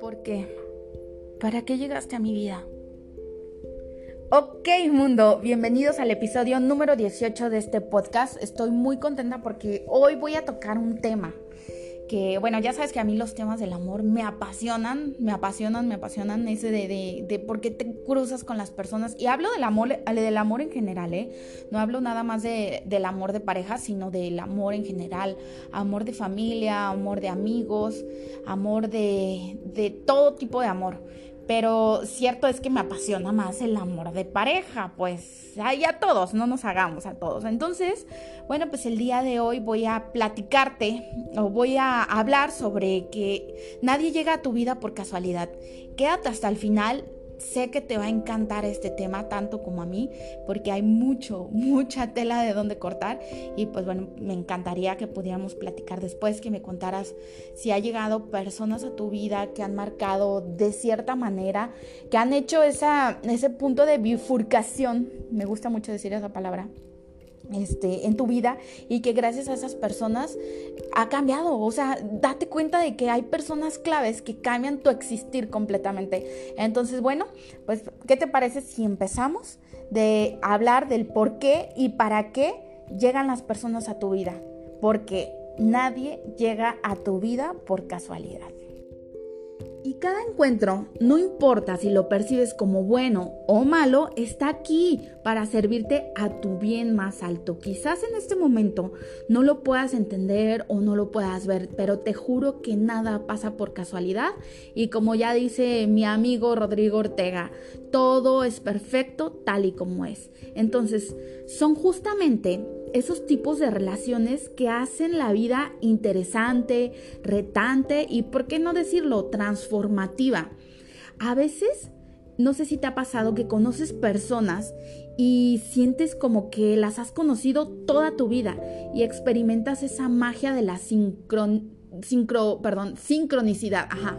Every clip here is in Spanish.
¿Por qué? ¿Para qué llegaste a mi vida? Ok mundo, bienvenidos al episodio número 18 de este podcast. Estoy muy contenta porque hoy voy a tocar un tema bueno, ya sabes que a mí los temas del amor me apasionan, me apasionan, me apasionan ese de, de, de por qué te cruzas con las personas. Y hablo del amor, del amor en general, ¿eh? No hablo nada más de, del amor de pareja, sino del amor en general. Amor de familia, amor de amigos, amor de, de todo tipo de amor. Pero cierto es que me apasiona más el amor de pareja, pues ahí a todos, no nos hagamos a todos. Entonces, bueno, pues el día de hoy voy a platicarte o voy a hablar sobre que nadie llega a tu vida por casualidad. Quédate hasta el final, Sé que te va a encantar este tema tanto como a mí, porque hay mucho, mucha tela de donde cortar. Y pues bueno, me encantaría que pudiéramos platicar después, que me contaras si ha llegado personas a tu vida que han marcado de cierta manera, que han hecho ese punto de bifurcación. Me gusta mucho decir esa palabra este, en tu vida y que gracias a esas personas ha cambiado. O sea, date cuenta de que hay personas claves que cambian tu existir completamente. Entonces, bueno, pues, ¿qué te parece si empezamos de hablar del por qué y para qué llegan las personas a tu vida? Porque nadie llega a tu vida por casualidad. Y cada encuentro, no importa si lo percibes como bueno o malo, está aquí para servirte a tu bien más alto. Quizás en este momento no lo puedas entender o no lo puedas ver, pero te juro que nada pasa por casualidad. Y como ya dice mi amigo Rodrigo Ortega, todo es perfecto tal y como es. Entonces, son justamente esos tipos de relaciones que hacen la vida interesante, retante y, ¿por qué no decirlo?, transformativa. A veces, no sé si te ha pasado que conoces personas y sientes como que las has conocido toda tu vida y experimentas esa magia de la sincron, sincronicidad. Ajá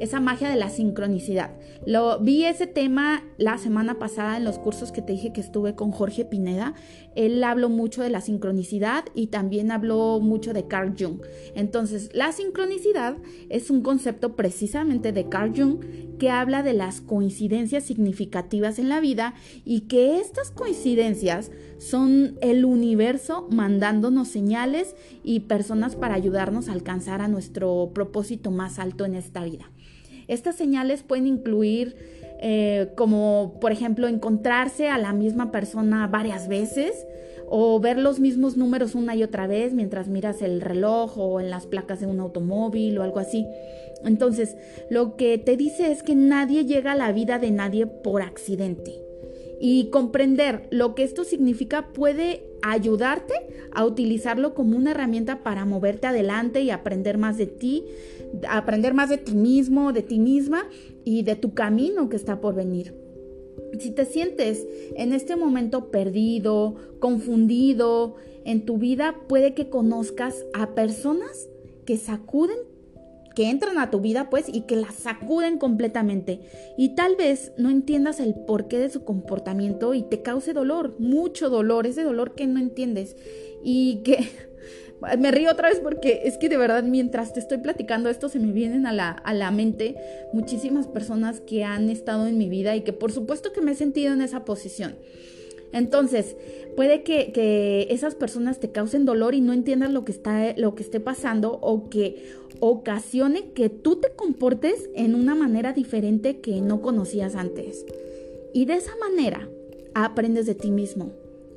esa magia de la sincronicidad. Lo vi ese tema la semana pasada en los cursos que te dije que estuve con Jorge Pineda. Él habló mucho de la sincronicidad y también habló mucho de Carl Jung. Entonces, la sincronicidad es un concepto precisamente de Carl Jung que habla de las coincidencias significativas en la vida y que estas coincidencias son el universo mandándonos señales y personas para ayudarnos a alcanzar a nuestro propósito más alto en esta vida. Estas señales pueden incluir eh, como por ejemplo encontrarse a la misma persona varias veces o ver los mismos números una y otra vez mientras miras el reloj o en las placas de un automóvil o algo así. Entonces, lo que te dice es que nadie llega a la vida de nadie por accidente. Y comprender lo que esto significa puede ayudarte a utilizarlo como una herramienta para moverte adelante y aprender más de ti, aprender más de ti mismo, de ti misma y de tu camino que está por venir. Si te sientes en este momento perdido, confundido en tu vida, puede que conozcas a personas que sacuden que entran a tu vida pues y que la sacuden completamente y tal vez no entiendas el porqué de su comportamiento y te cause dolor, mucho dolor, ese dolor que no entiendes y que me río otra vez porque es que de verdad mientras te estoy platicando esto se me vienen a la, a la mente muchísimas personas que han estado en mi vida y que por supuesto que me he sentido en esa posición. Entonces, puede que, que, esas personas te causen dolor y no entiendas lo que, está, lo que esté pasando o que ocasione que tú te comportes en una manera diferente que no conocías antes. Y de esa manera aprendes de ti mismo,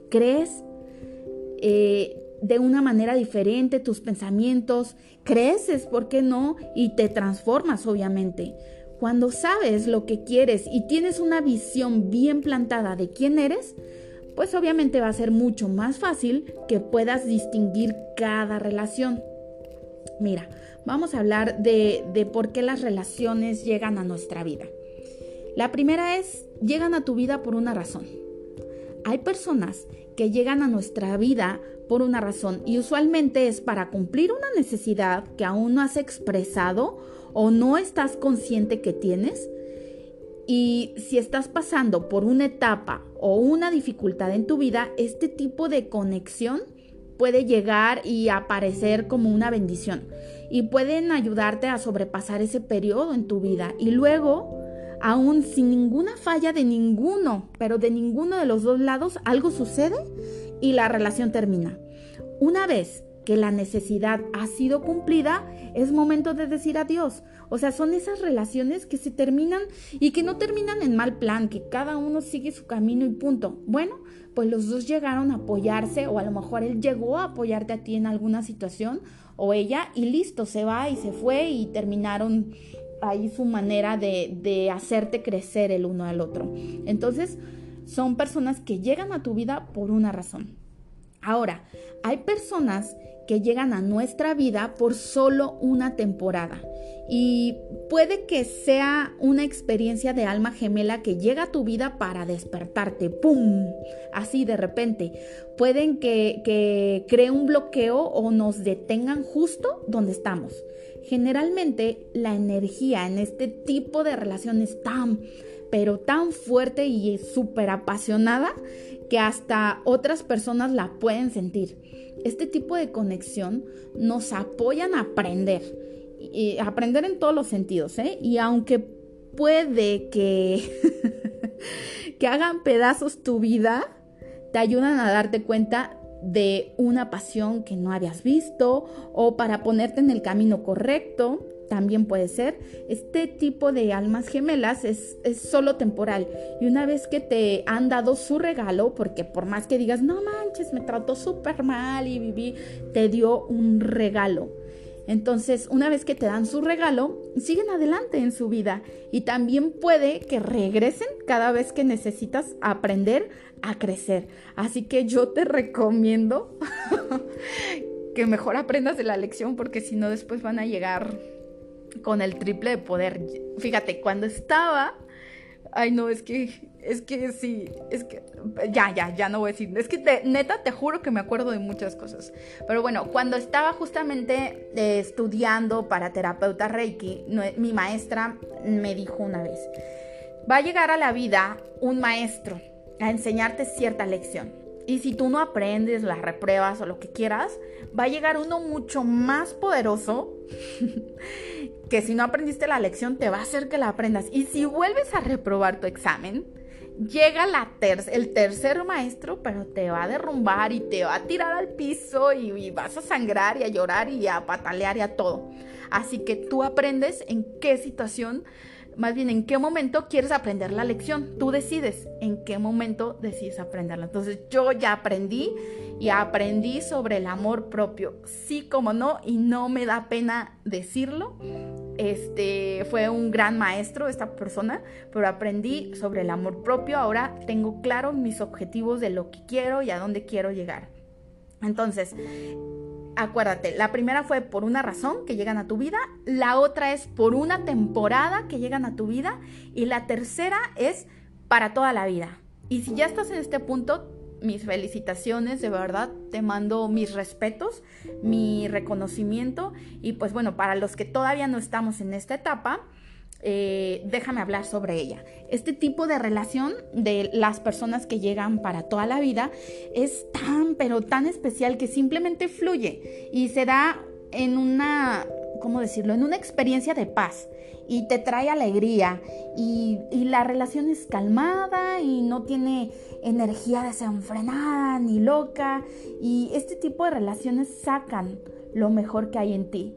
crees eh, de una manera diferente tus pensamientos, creces, ¿por qué no? Y te transformas, obviamente. Cuando sabes lo que quieres y tienes una visión bien plantada de quién eres, pues obviamente va a ser mucho más fácil que puedas distinguir cada relación. Mira, vamos a hablar de, de por qué las relaciones llegan a nuestra vida. La primera es, llegan a tu vida por una razón. Hay personas que llegan a nuestra vida por una razón y usualmente es para cumplir una necesidad que aún no has expresado o no estás consciente que tienes. Y si estás pasando por una etapa o una dificultad en tu vida, este tipo de conexión puede llegar y aparecer como una bendición y pueden ayudarte a sobrepasar ese periodo en tu vida y luego aún sin ninguna falla de ninguno, pero de ninguno de los dos lados, algo sucede y la relación termina. Una vez que la necesidad ha sido cumplida, es momento de decir adiós. O sea, son esas relaciones que se terminan y que no terminan en mal plan, que cada uno sigue su camino y punto. Bueno, pues los dos llegaron a apoyarse o a lo mejor él llegó a apoyarte a ti en alguna situación o ella y listo, se va y se fue y terminaron ahí su manera de, de hacerte crecer el uno al otro. Entonces, son personas que llegan a tu vida por una razón. Ahora, hay personas que llegan a nuestra vida por solo una temporada. Y puede que sea una experiencia de alma gemela que llega a tu vida para despertarte, ¡pum! Así de repente. Pueden que, que cree un bloqueo o nos detengan justo donde estamos. Generalmente la energía en este tipo de relaciones tan, pero tan fuerte y súper apasionada que hasta otras personas la pueden sentir. Este tipo de conexión nos apoyan a aprender, y aprender en todos los sentidos, ¿eh? Y aunque puede que, que hagan pedazos tu vida, te ayudan a darte cuenta de una pasión que no habías visto o para ponerte en el camino correcto. También puede ser. Este tipo de almas gemelas es, es solo temporal. Y una vez que te han dado su regalo, porque por más que digas, no manches, me trató súper mal y viví, te dio un regalo. Entonces, una vez que te dan su regalo, siguen adelante en su vida y también puede que regresen cada vez que necesitas aprender a crecer. Así que yo te recomiendo que mejor aprendas de la lección porque si no después van a llegar con el triple de poder. Fíjate, cuando estaba Ay, no, es que, es que sí, es que, ya, ya, ya no voy a decir. Es que neta, te juro que me acuerdo de muchas cosas. Pero bueno, cuando estaba justamente eh, estudiando para terapeuta Reiki, mi maestra me dijo una vez, va a llegar a la vida un maestro a enseñarte cierta lección. Y si tú no aprendes, las repruebas o lo que quieras, va a llegar uno mucho más poderoso que si no aprendiste la lección te va a hacer que la aprendas. Y si vuelves a reprobar tu examen, llega la el tercer maestro, pero te va a derrumbar y te va a tirar al piso y, y vas a sangrar y a llorar y a patalear y a todo. Así que tú aprendes en qué situación más bien en qué momento quieres aprender la lección. Tú decides en qué momento decides aprenderla. Entonces yo ya aprendí y aprendí sobre el amor propio. Sí como no, y no me da pena decirlo. Este fue un gran maestro esta persona, pero aprendí sobre el amor propio. Ahora tengo claro mis objetivos de lo que quiero y a dónde quiero llegar. Entonces, acuérdate, la primera fue por una razón que llegan a tu vida, la otra es por una temporada que llegan a tu vida y la tercera es para toda la vida. Y si ya estás en este punto, mis felicitaciones, de verdad, te mando mis respetos, mi reconocimiento y pues bueno, para los que todavía no estamos en esta etapa, eh, déjame hablar sobre ella. Este tipo de relación de las personas que llegan para toda la vida es tan, pero tan especial que simplemente fluye y se da en una, ¿cómo decirlo? En una experiencia de paz y te trae alegría y, la relación es calmada y no tiene energía desenfrenada ni loca y este tipo de relaciones sacan lo mejor que hay en ti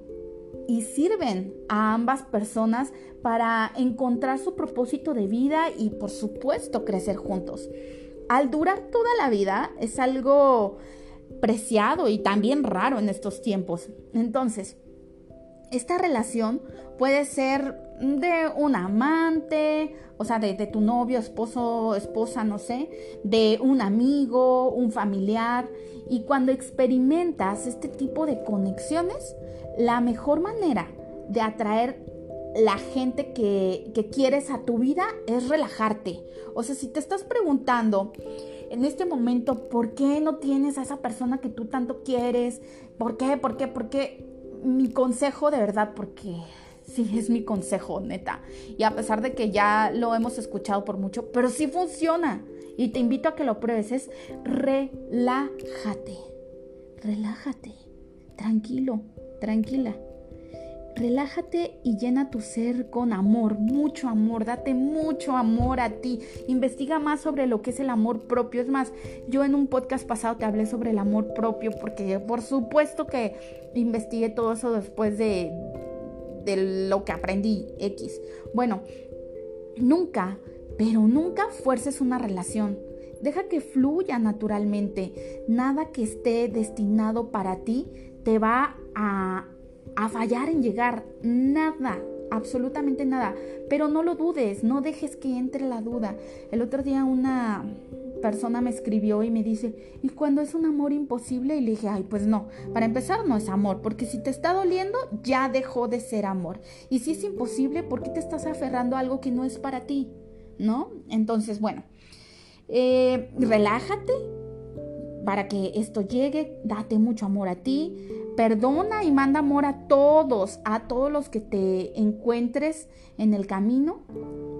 y sirven a ambas personas para encontrar su propósito de vida y por supuesto crecer juntos. Al durar toda la vida es algo preciado y también raro en estos tiempos. Entonces, esta relación puede ser de un amante, o sea, de, tu novio, esposo, esposa, no sé, de un amigo, un familiar. Y cuando experimentas este tipo de conexiones, la mejor manera de atraer la gente que, que, quieres a tu vida es relajarte. O sea, si te estás preguntando en este momento, ¿por qué no tienes a esa persona que tú tanto quieres? ¿Por qué? ¿Por qué? ¿Por qué? Mi consejo de verdad, porque sí es mi consejo, neta. Y a pesar de que ya lo hemos escuchado por mucho, pero sí funciona. Y te invito a que lo pruebes, es relájate relájate, tranquilo, tranquila. Relájate y llena tu ser con amor, mucho amor, date mucho amor a ti. Investiga más sobre lo que es el amor propio. Es más, yo en un podcast pasado te hablé sobre el amor propio porque por supuesto que investigué todo eso después de, de lo que aprendí X. Bueno, nunca, pero nunca fuerces una relación. Deja que fluya naturalmente. Nada que esté destinado para ti te va a a fallar en llegar. Nada, absolutamente nada. Pero no lo dudes, no dejes que entre la duda. El otro día una persona me escribió y me dice, ¿y cuando es un amor imposible? Y le dije, ay, pues no, para empezar no es amor, porque si te está doliendo, ya dejó de ser amor. Y si es imposible, ¿por qué te estás aferrando a algo que no es para ti? ¿No? Entonces, bueno, eh, relájate para que esto llegue, date mucho amor a ti, Perdona y manda amor a todos, a todos los que te encuentres en el camino,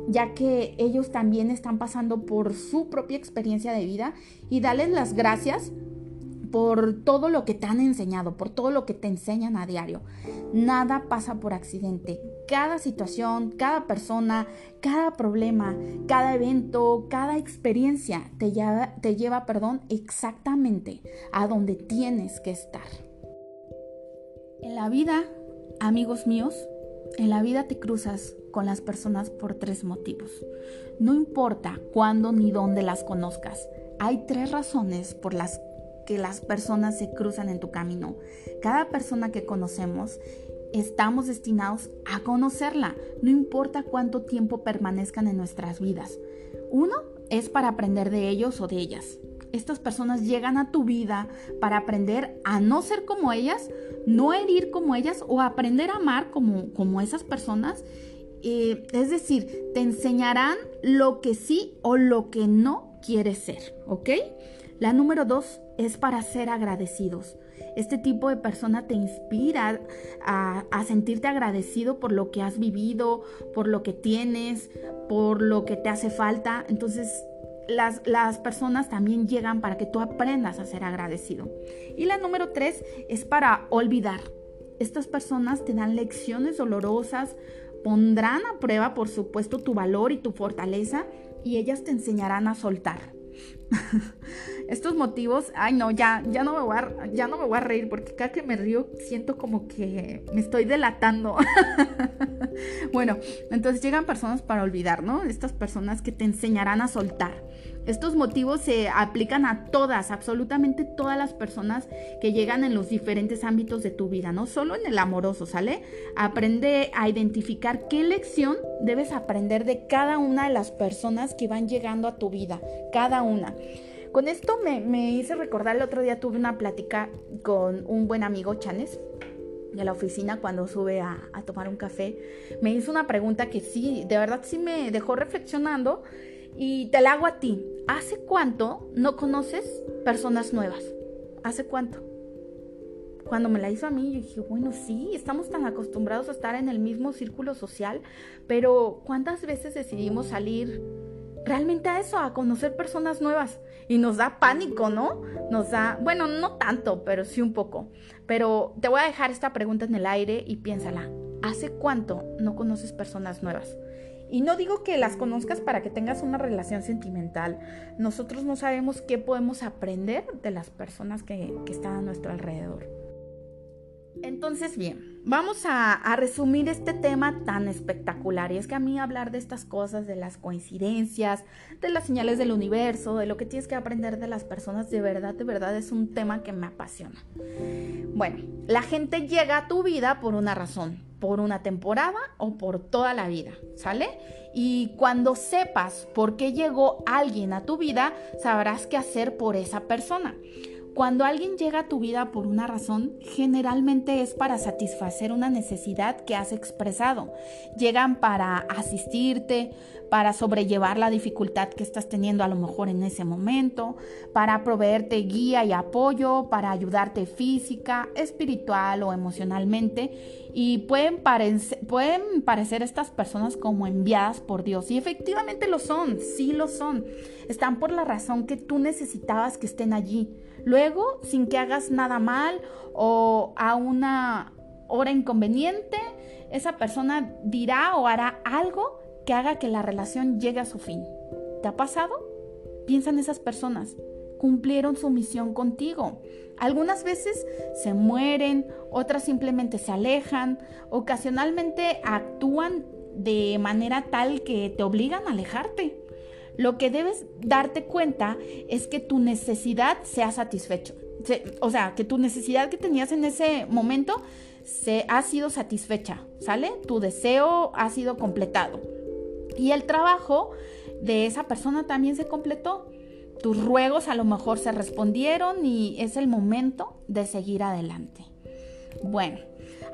ya que ellos también están pasando por su propia experiencia de vida y dales las gracias por todo lo que te han enseñado, por todo lo que te enseñan a diario. Nada pasa por accidente. Cada situación, cada persona, cada problema, cada evento, cada experiencia te lleva, te lleva perdón, exactamente a donde tienes que estar. En la vida, amigos míos, en la vida te cruzas con las personas por tres motivos. No importa cuándo ni dónde las conozcas, hay tres razones por las que las personas se cruzan en tu camino. Cada persona que conocemos estamos destinados a conocerla, no importa cuánto tiempo permanezcan en nuestras vidas. Uno es para aprender de ellos o de ellas estas personas llegan a tu vida para aprender a no ser como ellas, no herir como ellas o aprender a amar como, como esas personas. Es decir, te enseñarán lo que sí o lo que no quieres ser, ¿ok? La número dos es para ser agradecidos. Este tipo de persona te inspira a, a, sentirte agradecido por lo que has vivido, por lo que tienes, por lo que te hace falta. Entonces, las, personas también llegan para que tú aprendas a ser agradecido. Y la número tres es para olvidar. Estas personas te dan lecciones dolorosas, pondrán a prueba, por supuesto, tu valor y tu fortaleza y ellas te enseñarán a soltar. Estos motivos, ay no, ya, ya no me voy a, ya no me voy a reír porque cada que me río siento como que me estoy delatando. bueno, entonces llegan personas para olvidar, ¿no? Estas personas que te enseñarán a soltar. Estos motivos se aplican a todas, absolutamente todas las personas que llegan en los diferentes ámbitos de tu vida, no solo en el amoroso, ¿sale? Aprende a identificar qué lección debes aprender de cada una de las personas que van llegando a tu vida, cada una. Con esto me, hice recordar, el otro día tuve una plática con un buen amigo, Chanes, de la oficina cuando sube a, a tomar un café. Me hizo una pregunta que sí, de verdad sí me dejó reflexionando y te la hago a ti. ¿Hace cuánto no conoces personas nuevas? ¿Hace cuánto? Cuando me la hizo a mí, yo dije, bueno, sí, estamos tan acostumbrados a estar en el mismo círculo social, pero ¿cuántas veces decidimos salir realmente a eso, a conocer personas nuevas? Y nos da pánico, ¿no? Nos da, bueno, no tanto, pero sí un poco. Pero te voy a dejar esta pregunta en el aire y piénsala. ¿Hace cuánto no conoces personas nuevas? Y no digo que las conozcas para que tengas una relación sentimental. Nosotros no sabemos qué podemos aprender de las personas que, están a nuestro alrededor. Entonces, bien, vamos a, resumir este tema tan espectacular. Y es que a mí hablar de estas cosas, de las coincidencias, de las señales del universo, de lo que tienes que aprender de las personas, de verdad, de verdad es un tema que me apasiona. Bueno, la gente llega a tu vida por una razón por una temporada o por toda la vida, ¿sale? Y cuando sepas por qué llegó alguien a tu vida, sabrás qué hacer por esa persona. Cuando alguien llega a tu vida por una razón, generalmente es para satisfacer una necesidad que has expresado. Llegan para asistirte, para sobrellevar la dificultad que estás teniendo a lo mejor en ese momento, para proveerte guía y apoyo, para ayudarte física, espiritual o emocionalmente. Y pueden, pueden parecer estas personas como enviadas por Dios. Y efectivamente lo son, sí lo son. Están por la razón que tú necesitabas que estén allí Luego, sin que hagas nada mal o a una hora inconveniente, esa persona dirá o hará algo que haga que la relación llegue a su fin. ¿Te ha pasado? Piensa en esas personas. Cumplieron su misión contigo. Algunas veces se mueren, otras simplemente se alejan, ocasionalmente actúan de manera tal que te obligan a alejarte. Lo que debes darte cuenta es que tu necesidad sea satisfecho. O sea, que tu necesidad que tenías en ese momento se ha sido satisfecha, ¿sale? Tu deseo ha sido completado. Y el trabajo de esa persona también se completó. Tus ruegos a lo mejor se respondieron y es el momento de seguir adelante. Bueno,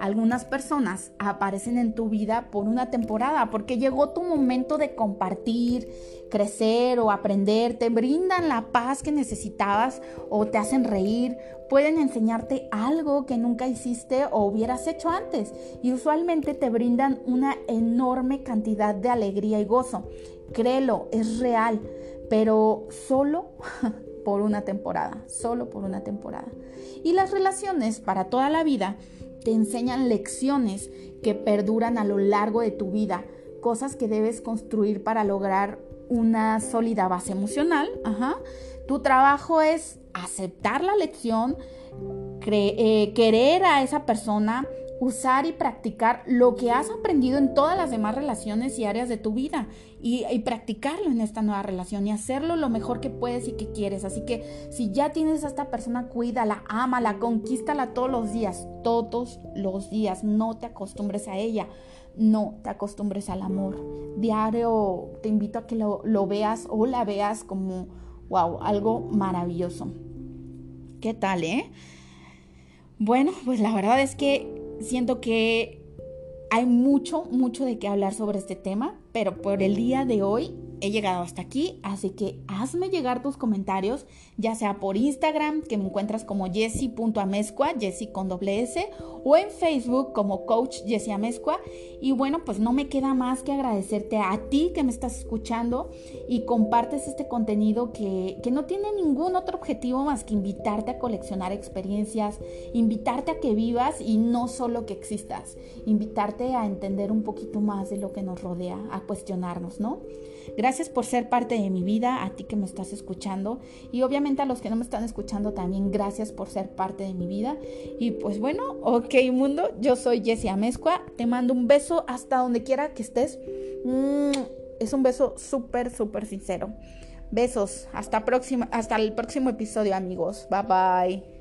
algunas personas aparecen en tu vida por una temporada, porque llegó tu momento de compartir, crecer o aprender, te brindan la paz que necesitabas o te hacen reír, pueden enseñarte algo que nunca hiciste o hubieras hecho antes y usualmente te brindan una enorme cantidad de alegría y gozo. Créelo, es real, pero solo por una temporada, solo por una temporada. Y las relaciones para toda la vida te enseñan lecciones que perduran a lo largo de tu vida, cosas que debes construir para lograr una sólida base emocional. Tu trabajo es aceptar la lección, eh, querer a esa persona, usar y practicar lo que has aprendido en todas las demás relaciones y áreas de tu vida y, practicarlo en esta nueva relación y hacerlo lo mejor que puedes y que quieres. Así que si ya tienes a esta persona, cuídala, ámala, conquístala todos los días, todos los días. No te acostumbres a ella, no te acostumbres al amor. Diario te invito a que lo, lo veas o la veas como, wow, algo maravilloso. ¿Qué tal, eh? Bueno, pues la verdad es que siento que hay mucho, mucho de qué hablar sobre este tema, pero por el día de hoy he llegado hasta aquí, así que hazme llegar tus comentarios, ya sea por Instagram, que me encuentras como jessie.amezcua, jessie con doble S, o en Facebook como coach Jessie Amezcua. Y bueno, pues no me queda más que agradecerte a ti que me estás escuchando y compartes este contenido que, que no tiene ningún otro objetivo más que invitarte a coleccionar experiencias, invitarte a que vivas y no solo que existas, invitarte a entender un poquito más de lo que nos rodea, a cuestionarnos, ¿no? Gracias por ser parte de mi vida, a ti que me estás escuchando y obviamente a los que no me están escuchando también gracias por ser parte de mi vida. Y pues bueno, ok mundo, yo soy Jessie Amezcua, te mando un beso hasta donde quiera que estés. Mm, es un beso súper, súper sincero. Besos, hasta, hasta el próximo episodio amigos. Bye bye.